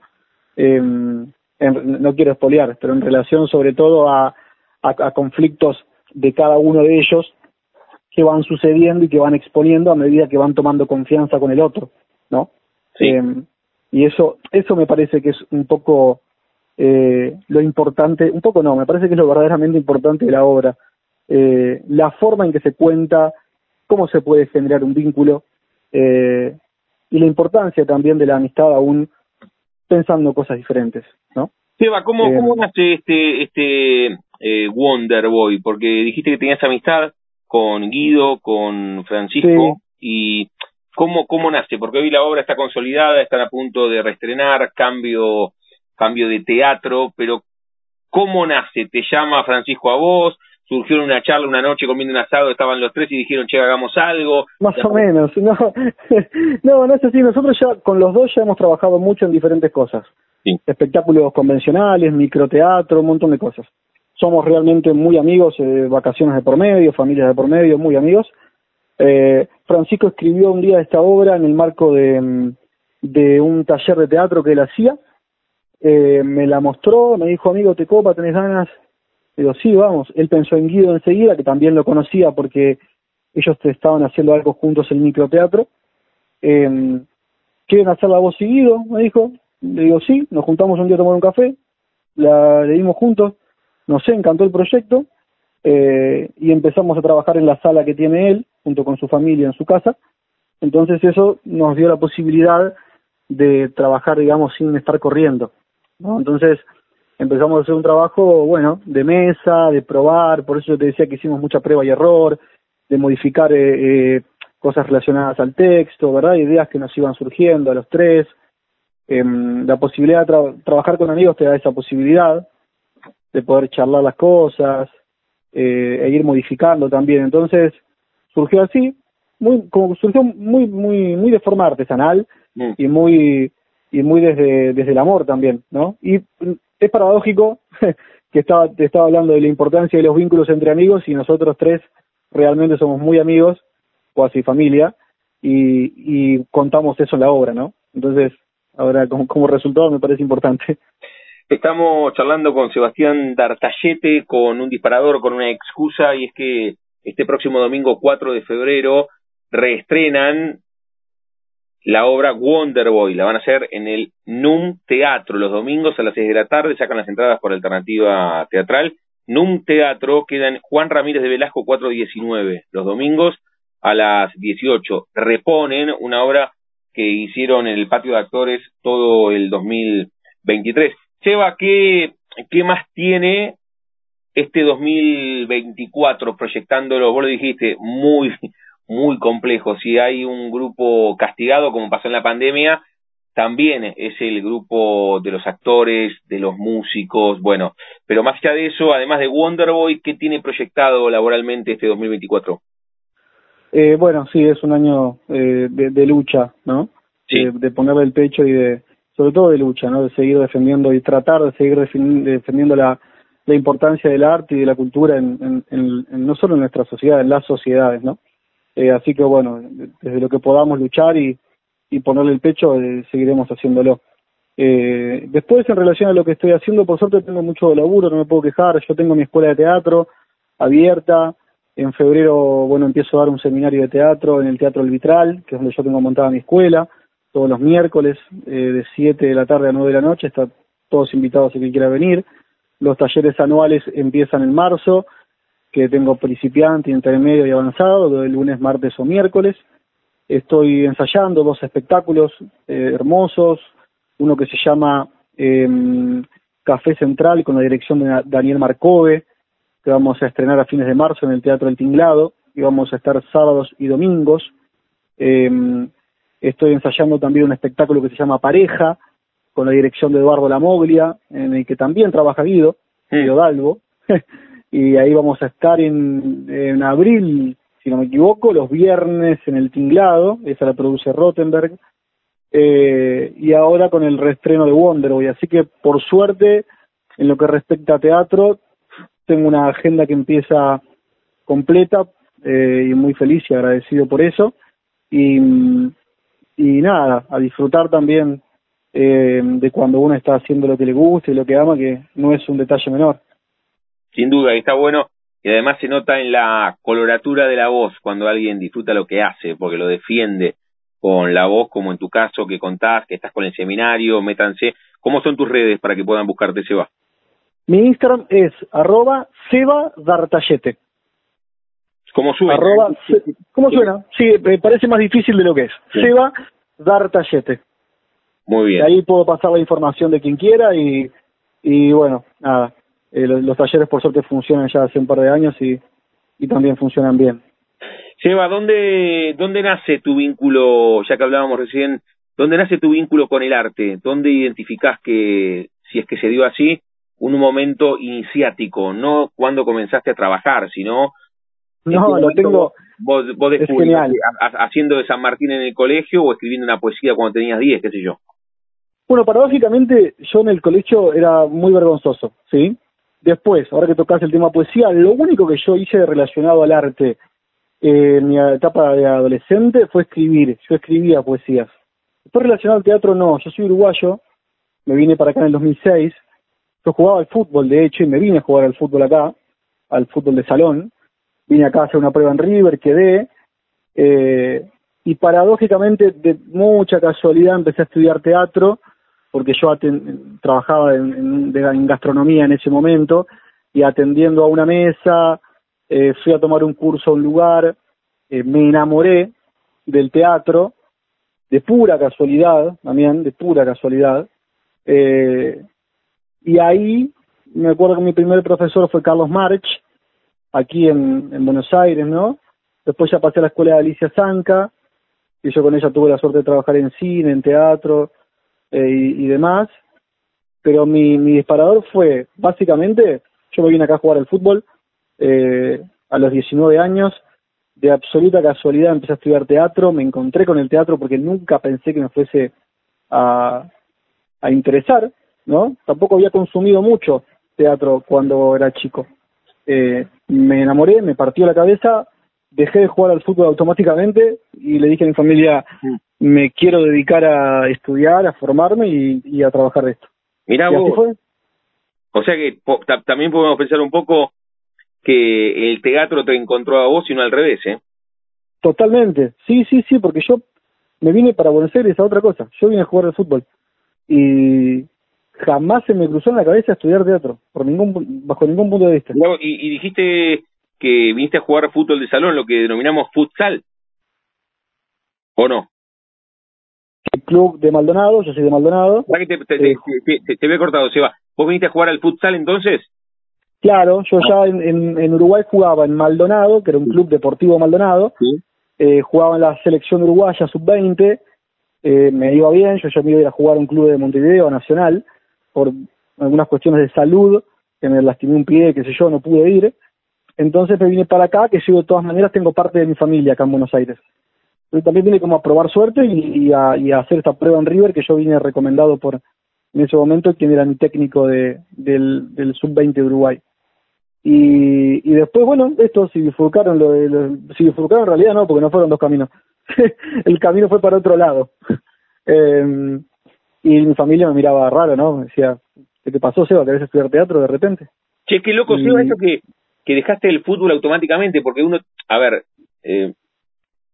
Eh, en, no quiero espolear, pero en relación sobre todo a, a, a, conflictos de cada uno de ellos que van sucediendo y que van exponiendo a medida que van tomando confianza con el otro, ¿no? Sí. Eh, y eso, eso me parece que es un poco eh, lo importante, un poco no, me parece que es lo verdaderamente importante de la obra, eh, la forma en que se cuenta, cómo se puede generar un vínculo eh, y la importancia también de la amistad aún pensando cosas diferentes, ¿no? Seba, ¿cómo, eh, ¿cómo nace este, este eh, Wonder Boy? Porque dijiste que tenías amistad con Guido, con Francisco, sí. y ¿cómo, ¿cómo nace? Porque hoy la obra está consolidada, están a punto de reestrenar, cambio, cambio de teatro, pero ¿cómo nace? ¿Te llama Francisco a vos? Surgió en una charla una noche comiendo un asado, estaban los tres y dijeron, che, hagamos algo. Más o menos, no, no, no es así, nosotros ya con los dos ya hemos trabajado mucho en diferentes cosas. Sí. Espectáculos convencionales, microteatro, un montón de cosas. Somos realmente muy amigos, eh, vacaciones de por medio, familias de por medio, muy amigos. Eh, Francisco escribió un día esta obra en el marco de, de un taller de teatro que él hacía. Eh, me la mostró, me dijo, amigo, te copa, tenés ganas, Digo, sí, vamos. Él pensó en Guido enseguida, que también lo conocía porque ellos estaban haciendo algo juntos en el microteatro. Eh, ¿Quieren hacer la voz y Guido? Me dijo. Le digo, sí, nos juntamos un día a tomar un café, la leímos juntos, nos encantó el proyecto eh, y empezamos a trabajar en la sala que tiene él, junto con su familia en su casa. Entonces eso nos dio la posibilidad de trabajar, digamos, sin estar corriendo. Entonces, empezamos a hacer un trabajo, bueno, de mesa, de probar, por eso yo te decía que hicimos mucha prueba y error, de modificar eh, eh, cosas relacionadas al texto, ¿verdad? Ideas que nos iban surgiendo a los tres. Eh, la posibilidad de tra trabajar con amigos te da esa posibilidad de poder charlar las cosas eh, e ir modificando también. Entonces, surgió así, muy, como surgió muy, muy, muy de forma artesanal mm. y muy y muy desde, desde el amor también, ¿no? Y es paradójico que estaba, te estaba hablando de la importancia de los vínculos entre amigos y nosotros tres realmente somos muy amigos, casi familia, y, y contamos eso en la obra, ¿no? Entonces, ahora como, como resultado me parece importante. Estamos charlando con Sebastián D'Artallete, con un disparador, con una excusa, y es que este próximo domingo 4 de febrero reestrenan la obra Wonderboy. La van a hacer en el NUM Teatro los domingos a las 6 de la tarde. Sacan las entradas por alternativa teatral. NUM Teatro queda en Juan Ramírez de Velasco 419 los domingos a las 18. Reponen una obra que hicieron en el patio de actores todo el 2023. Seba, ¿qué, qué más tiene este 2024 proyectándolo? Vos lo dijiste, muy, muy complejo. Si hay un grupo castigado, como pasó en la pandemia, también es el grupo de los actores, de los músicos, bueno, pero más allá de eso, además de Wonderboy, ¿qué tiene proyectado laboralmente este 2024? Eh, bueno, sí, es un año eh, de, lucha, ¿no? Sí. De, ponerle el pecho y de, sobre todo de lucha, ¿no? De seguir defendiendo y tratar de seguir defendiendo la, la importancia del arte y de la cultura en, en, no solo en nuestra sociedad, en las sociedades, ¿no? Eh, así que bueno, desde lo que podamos luchar y, y ponerle el pecho, eh, seguiremos haciéndolo. Eh, después, en relación a lo que estoy haciendo, por suerte tengo mucho laburo, no me puedo quejar. Yo tengo mi escuela de teatro abierta. En febrero, bueno, empiezo a dar un seminario de teatro en el Teatro El Vitral, que es donde yo tengo montada mi escuela, todos los miércoles, eh, de 7 de la tarde a 9 de la noche. Están todos invitados a quien quiera venir. Los talleres anuales empiezan en marzo que tengo principiante, intermedio y avanzado, de lunes, martes o miércoles. Estoy ensayando dos espectáculos eh, hermosos, uno que se llama eh, Café Central con la dirección de Daniel Marcove, que vamos a estrenar a fines de marzo en el Teatro El Tinglado, y vamos a estar sábados y domingos. Eh, estoy ensayando también un espectáculo que se llama Pareja, con la dirección de Eduardo Lamoglia, en el que también trabaja Guido, Guido Dalbo. y ahí vamos a estar en, en abril, si no me equivoco, los viernes en el Tinglado, esa la produce Rottenberg, eh, y ahora con el reestreno de Wonderboy, así que por suerte, en lo que respecta a teatro, tengo una agenda que empieza completa eh, y muy feliz y agradecido por eso, y, y nada, a disfrutar también eh, de cuando uno está haciendo lo que le gusta y lo que ama, que no es un detalle menor sin duda, y está bueno, y además se nota en la coloratura de la voz cuando alguien disfruta lo que hace, porque lo defiende con la voz, como en tu caso, que contás, que estás con el seminario, métanse. ¿Cómo son tus redes para que puedan buscarte, Seba? Mi Instagram es arroba Seba Dartallete. ¿Cómo suena? ¿Cómo suena? Sí, me parece más difícil de lo que es. Seba Dartallete. Muy bien. ahí puedo pasar la información de quien quiera y, y bueno, nada, eh, los, talleres por suerte funcionan ya hace un par de años y, y también funcionan bien. Seba, ¿dónde, ¿dónde nace tu vínculo, ya que hablábamos recién, dónde nace tu vínculo con el arte? ¿Dónde identificás que, si es que se dio así, un momento iniciático, no cuando comenzaste a trabajar, sino... No, lo tengo... Vos, vos haciendo de San Martín en el colegio o escribiendo una poesía cuando tenías 10, qué sé yo. Bueno, paradójicamente yo en el colegio era muy vergonzoso, ¿sí? Después, ahora que tocas el tema poesía, lo único que yo hice relacionado al arte eh, en mi etapa de adolescente fue escribir. Yo escribía poesías. Después relacionado al teatro, no. Yo soy uruguayo, me vine para acá en el 2006. Yo jugaba al fútbol, de hecho, y me vine a jugar al fútbol acá, al fútbol de salón. Vine acá a hacer una prueba en River, quedé. Eh, y paradójicamente, de mucha casualidad, empecé a estudiar teatro porque yo trabajaba en, gastronomía en ese momento y atendiendo a una mesa, eh, fui a tomar un curso a un lugar, eh, me enamoré del teatro, de pura casualidad, también, de pura casualidad, eh, y ahí me acuerdo que mi primer profesor fue Carlos March, aquí en, en Buenos Aires, ¿no? Después ya pasé a la escuela de Alicia Zanca, y yo con ella tuve la suerte de trabajar en cine, en teatro, eh, y, demás, pero mi, mi disparador fue, básicamente, yo me vine acá a jugar al fútbol eh, a los 19 años, de absoluta casualidad empecé a estudiar teatro, me encontré con el teatro porque nunca pensé que me fuese a, a interesar, ¿no? Tampoco había consumido mucho teatro cuando era chico. Eh, me enamoré, me partió la cabeza, dejé de jugar al fútbol automáticamente y le dije a mi familia, me quiero dedicar a estudiar, a formarme y, a trabajar de esto. Mira vos. O sea que también podemos pensar un poco que el teatro te encontró a vos y no al revés, ¿eh? Totalmente, sí, sí, sí, porque yo me vine para Buenos Aires a otra cosa. Yo vine a jugar al fútbol y jamás se me cruzó en la cabeza estudiar teatro, por ningún bajo ningún punto de vista. y, dijiste que viniste a jugar fútbol de salón, lo que denominamos futsal, ¿o no? El club de Maldonado, yo soy de Maldonado. Te, te, te, te, te, cortado, Seba. ¿Vos viniste a jugar al futsal entonces? Claro, yo ya en, en, Uruguay jugaba en Maldonado, que era un club deportivo Maldonado, eh, jugaba en la selección uruguaya sub-20, eh, me iba bien, yo ya me iba a ir a jugar a un club de Montevideo Nacional, por algunas cuestiones de salud, que me lastimé un pie, qué sé yo, no pude ir. Entonces me vine para acá, que yo de todas maneras tengo parte de mi familia acá en Buenos Aires. Pero también vine como a probar suerte y, a, y a hacer esta prueba en River, que yo vine recomendado por, en ese momento, quien era mi técnico de, del, del sub-20 de Uruguay. Y, y después, bueno, esto si bifurcaron, lo, lo, si bifurcaron en realidad no, porque no fueron dos caminos. el camino fue para otro lado. eh, y mi familia me miraba raro, ¿no? Me decía, ¿qué te pasó, Seba? ¿Querés estudiar teatro de repente? Che, qué loco, Seba, eso que, que dejaste el fútbol automáticamente, porque uno, a ver, eh,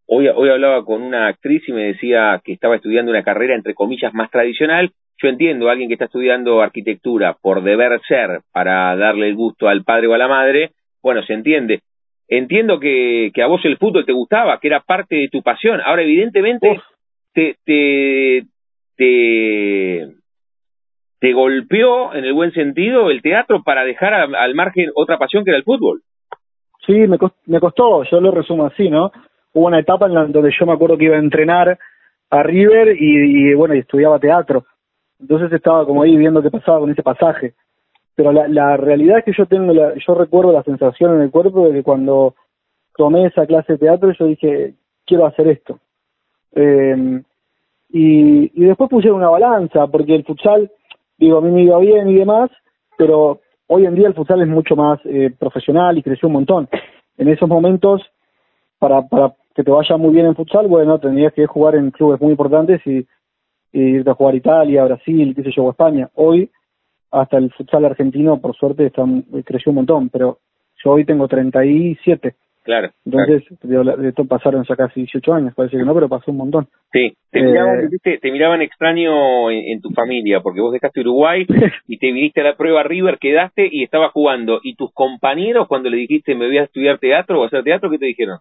hoy, hoy hablaba con una actriz y me decía que estaba estudiando una carrera, entre comillas, más tradicional, yo entiendo a alguien que está estudiando arquitectura por deber ser para darle el gusto al padre o a la madre, bueno, se entiende. Entiendo que, que a vos el fútbol te gustaba, que era parte de tu pasión. Ahora, evidentemente, te, te, te, te golpeó en el buen sentido el teatro para dejar al margen otra pasión que era el fútbol. Sí, me, me costó, yo lo resumo así, ¿no? Hubo una etapa en la donde yo me acuerdo que iba a entrenar a River y, bueno, y estudiaba teatro entonces estaba como ahí viendo qué pasaba con ese pasaje. Pero la, la realidad es que yo tengo, la, yo recuerdo la sensación en el cuerpo de que cuando tomé esa clase de teatro yo dije, quiero hacer esto. Eh, y, y después puse una balanza, porque el futsal, digo, a mí me iba bien y demás, pero hoy en día el futsal es mucho más eh, profesional y creció un montón. En esos momentos, para, para que te vaya muy bien en futsal, bueno, tendrías que jugar en clubes muy importantes y irte a jugar Italia, Brasil, qué sé yo, o España. Hoy, hasta el futsal argentino, por suerte, está, creció un montón, pero yo hoy tengo 37. Claro. Entonces, De, esto pasaron ya casi 18 años, parece que no, pero pasó un montón. Sí, te, miraban, eh, te, miraban extraño en, tu familia, porque vos dejaste Uruguay y te viniste a la prueba River, quedaste y estabas jugando. ¿Y tus compañeros, cuando le dijiste me voy a estudiar teatro o hacer teatro, qué te dijeron?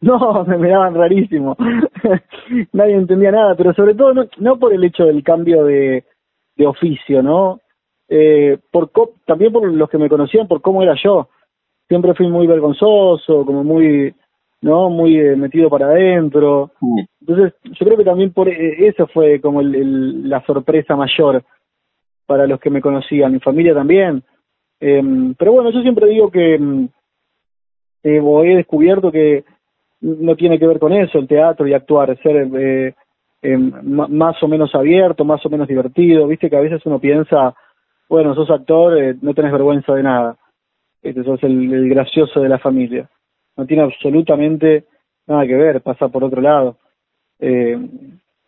No, me miraban rarísimo. Nadie entendía nada, pero sobre todo no, no por el hecho del cambio de, de oficio, ¿no? Eh, por también por los que me conocían, por cómo era yo. Siempre fui muy vergonzoso, como muy, ¿no? Muy eh, metido para adentro. Entonces, yo creo que también por eh, eso fue como el, la sorpresa mayor para los que me conocían, mi familia también. Eh, pero bueno, yo siempre digo que mm, eh, he descubierto que no tiene que ver con eso, el teatro y actuar, ser eh, eh, más o menos abierto, más o menos divertido, viste que a veces uno piensa, bueno, sos actor, eh, no tenés vergüenza de nada, este, sos el, gracioso de la familia, no tiene absolutamente nada que ver, pasa por otro lado, eh,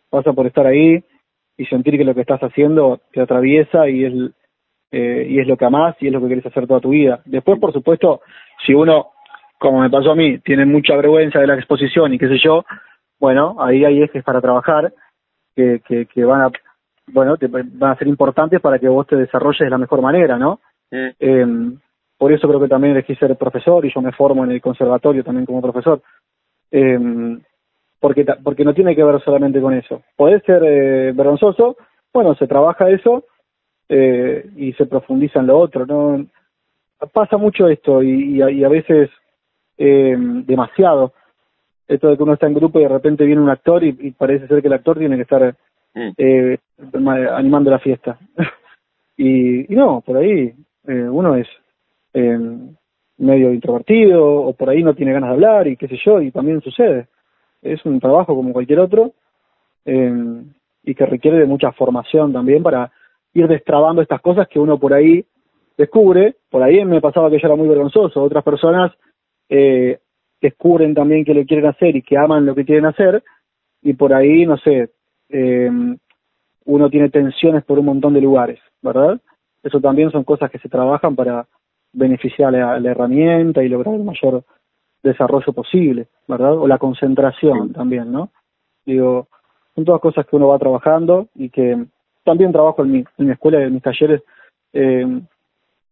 pasa por estar ahí y sentir que lo que estás haciendo te atraviesa y es, eh, y es lo que amás y es lo que querés hacer toda tu vida. Después, por supuesto, si uno como me pasó a mí, tienen mucha vergüenza de la exposición y qué sé yo, bueno, ahí hay ejes para trabajar que, que, que van a, bueno, te, van a ser importantes para que vos te desarrolles de la mejor manera, ¿no? Eh, por eso creo que también elegí ser profesor y yo me formo en el conservatorio también como profesor. Eh, porque, porque no tiene que ver solamente con eso. Podés ser eh, vergonzoso, bueno, se trabaja eso eh, y se profundiza en lo otro, ¿no? Pasa mucho esto y, y a veces eh, demasiado. Esto de que uno está en grupo y de repente viene un actor y, parece ser que el actor tiene que estar mm. eh, animando la fiesta. y, y, no, por ahí eh, uno es eh, medio introvertido o por ahí no tiene ganas de hablar y qué sé yo, y también sucede. Es un trabajo como cualquier otro. Eh, y que requiere de mucha formación también para ir destrabando estas cosas que uno por ahí descubre, por ahí me pasaba que yo era muy vergonzoso, otras personas eh, descubren también que lo quieren hacer y que aman lo que quieren hacer, y por ahí, no sé, eh, uno tiene tensiones por un montón de lugares, ¿verdad? Eso también son cosas que se trabajan para beneficiar a la, herramienta y lograr el mayor desarrollo posible, ¿verdad? O la concentración también, ¿no? Digo, son todas cosas que uno va trabajando y que también trabajo en mi, en mi escuela y en mis talleres, eh,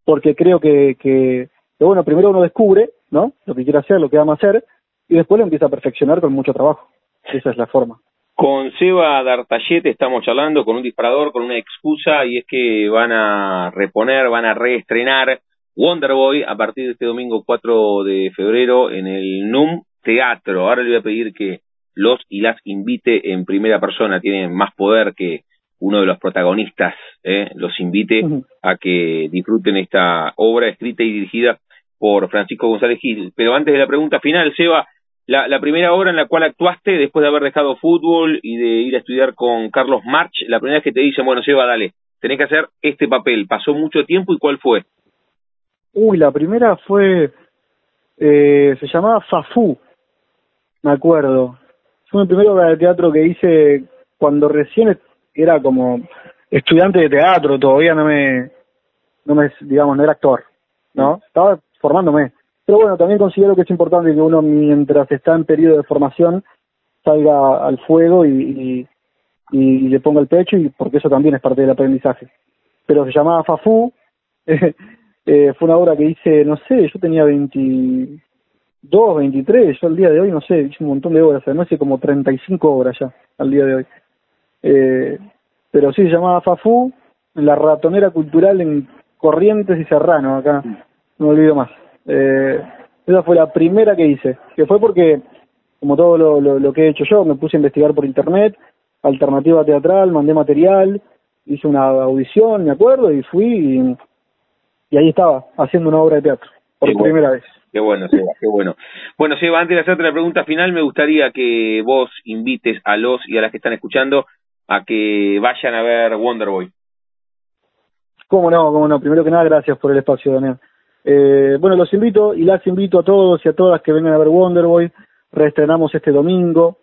porque creo que, que, bueno, primero uno descubre, ¿no? Lo que quiere hacer, lo que ama hacer, y después lo empieza a perfeccionar con mucho trabajo. Esa es la forma. Con Seba D'Artallete estamos charlando con un disparador, con una excusa, y es que van a reponer, van a reestrenar Wonderboy a partir de este domingo 4 de febrero en el NUM Teatro. Ahora le voy a pedir que los y las invite en primera persona, tienen más poder que uno de los protagonistas, ¿eh? los invite a que disfruten esta obra escrita y dirigida por Francisco González Gil. Pero antes de la pregunta final, Seba, la, la, primera obra en la cual actuaste después de haber dejado fútbol y de ir a estudiar con Carlos March, la primera vez que te dicen, bueno, Seba, dale, tenés que hacer este papel. ¿Pasó mucho tiempo y cuál fue? Uy, la primera fue, eh, se llamaba Fafú, me acuerdo. Fue mi primera obra de teatro que hice cuando recién era como estudiante de teatro, todavía no me, no me, digamos, no era actor, ¿no? Estaba formándome. Pero bueno, también considero que es importante que uno mientras está en periodo de formación salga al fuego y, y, le ponga el pecho y porque eso también es parte del aprendizaje. Pero se llamaba Fafú, eh, fue una obra que hice, no sé, yo tenía 22, 23, yo al día de hoy, no sé, hice un montón de obras, además hice como 35 obras ya al día de hoy. Eh, pero sí se llamaba Fafú, la ratonera cultural en Corrientes y Serrano, acá, no me olvido más. Eh, esa fue la primera que hice, que fue porque, como todo lo, lo, que he hecho yo, me puse a investigar por internet, alternativa teatral, mandé material, hice una audición, me acuerdo, y fui y, ahí estaba, haciendo una obra de teatro, por primera vez. Qué bueno, Seba, qué bueno. Bueno, Seba, antes de hacerte la pregunta final, me gustaría que vos invites a los y a las que están escuchando a que vayan a ver Wonderboy. Cómo no, cómo no. Primero que nada, gracias por el espacio, Daniel. Eh, bueno, los invito y las invito a todos y a todas que vengan a ver Wonderboy. Reestrenamos este domingo,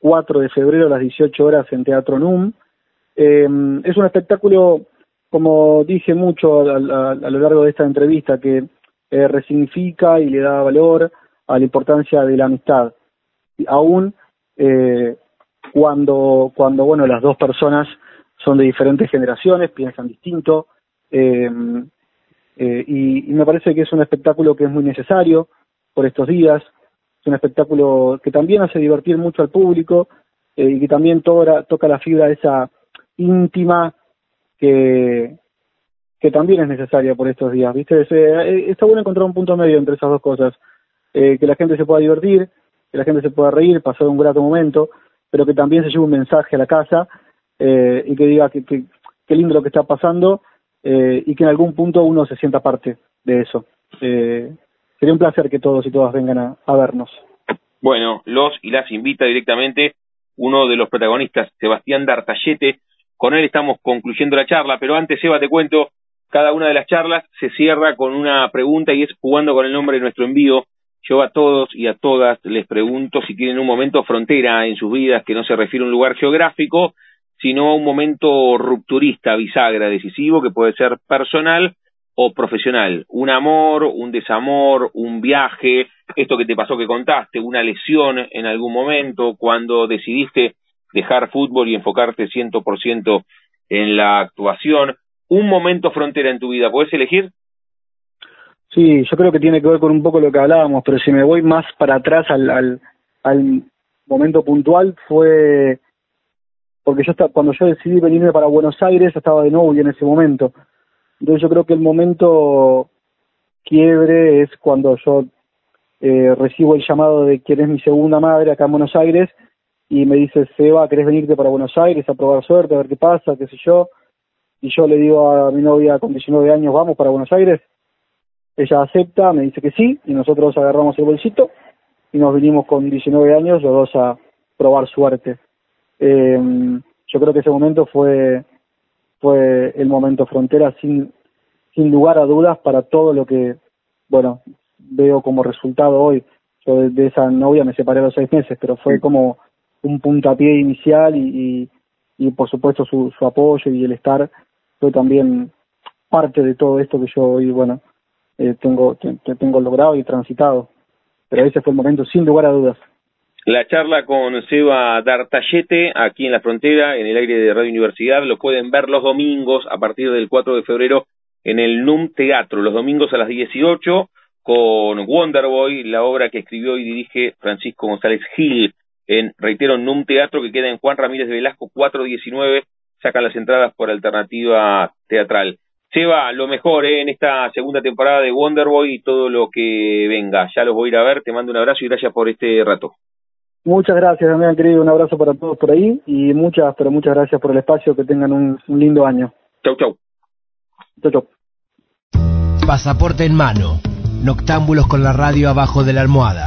4 de febrero a las 18 horas en Teatro NUM. Eh, es un espectáculo, como dije mucho a, lo largo de esta entrevista, que eh, resignifica y le da valor a la importancia de la amistad. Aún eh, cuando, cuando bueno, las dos personas son de diferentes generaciones, piensan distinto, eh, eh, y, me parece que es un espectáculo que es muy necesario por estos días, es un espectáculo que también hace divertir mucho al público eh, y que también toca la fibra esa íntima que, también es necesaria por estos días, ¿viste? está bueno encontrar un punto medio entre esas dos cosas, que la gente se pueda divertir, que la gente se pueda reír, pasar un grato momento, pero que también se lleve un mensaje a la casa eh, y que diga que, que, lindo lo que está pasando eh, y que en algún punto uno se sienta parte de eso. Eh, sería un placer que todos y todas vengan a, a vernos. Bueno, los y las invita directamente uno de los protagonistas, Sebastián D'Artallete. Con él estamos concluyendo la charla, pero antes, Eva, te cuento, cada una de las charlas se cierra con una pregunta y es jugando con el nombre de nuestro envío yo a todos y a todas les pregunto si tienen un momento frontera en sus vidas que no se refiere a un lugar geográfico, sino a un momento rupturista, bisagra, decisivo, que puede ser personal o profesional. Un amor, un desamor, un viaje, esto que te pasó que contaste, una lesión en algún momento, cuando decidiste dejar fútbol y enfocarte ciento por ciento en la actuación. Un momento frontera en tu vida, ¿puedes elegir? Sí, yo creo que tiene que ver con un poco lo que hablábamos, pero si me voy más para atrás al, al, al momento puntual fue porque yo cuando yo decidí venirme para Buenos Aires estaba de novio en ese momento. Entonces yo creo que el momento quiebre es cuando yo eh, recibo el llamado de quien es mi segunda madre acá en Buenos Aires y me dice, Seba, ¿querés venirte para Buenos Aires a probar suerte, a ver qué pasa, qué sé yo? Y yo le digo a mi novia con 19 años, vamos para Buenos Aires. Ella acepta, me dice que sí, y nosotros agarramos el bolsito y nos vinimos con 19 años los dos a probar suerte. Eh, yo creo que ese momento fue fue el momento frontera sin sin lugar a dudas para todo lo que bueno veo como resultado hoy yo de, esa novia me separé a los seis meses pero fue como un puntapié inicial y, y, por supuesto su, su apoyo y el estar fue también parte de todo esto que yo hoy bueno eh, tengo tengo logrado y transitado. Pero ese fue el momento sin lugar a dudas. La charla con Seba Dartallete aquí en la frontera, en el aire de Radio Universidad, lo pueden ver los domingos a partir del 4 de febrero en el NUM Teatro, los domingos a las 18 con Wonderboy, la obra que escribió y dirige Francisco González Gil en, reitero, NUM Teatro que queda en Juan Ramírez de Velasco 419, sacan las entradas por alternativa teatral. Seba, lo mejor ¿eh? en esta segunda temporada de Wonderboy y todo lo que venga. Ya los voy a ir a ver, te mando un abrazo y gracias por este rato. Muchas gracias, Damián, querido. Un abrazo para todos por ahí y muchas, pero muchas gracias por el espacio. Que tengan un, lindo año. Chau, chau. Chau, chau. Pasaporte en mano. Noctámbulos con la radio abajo de la almohada.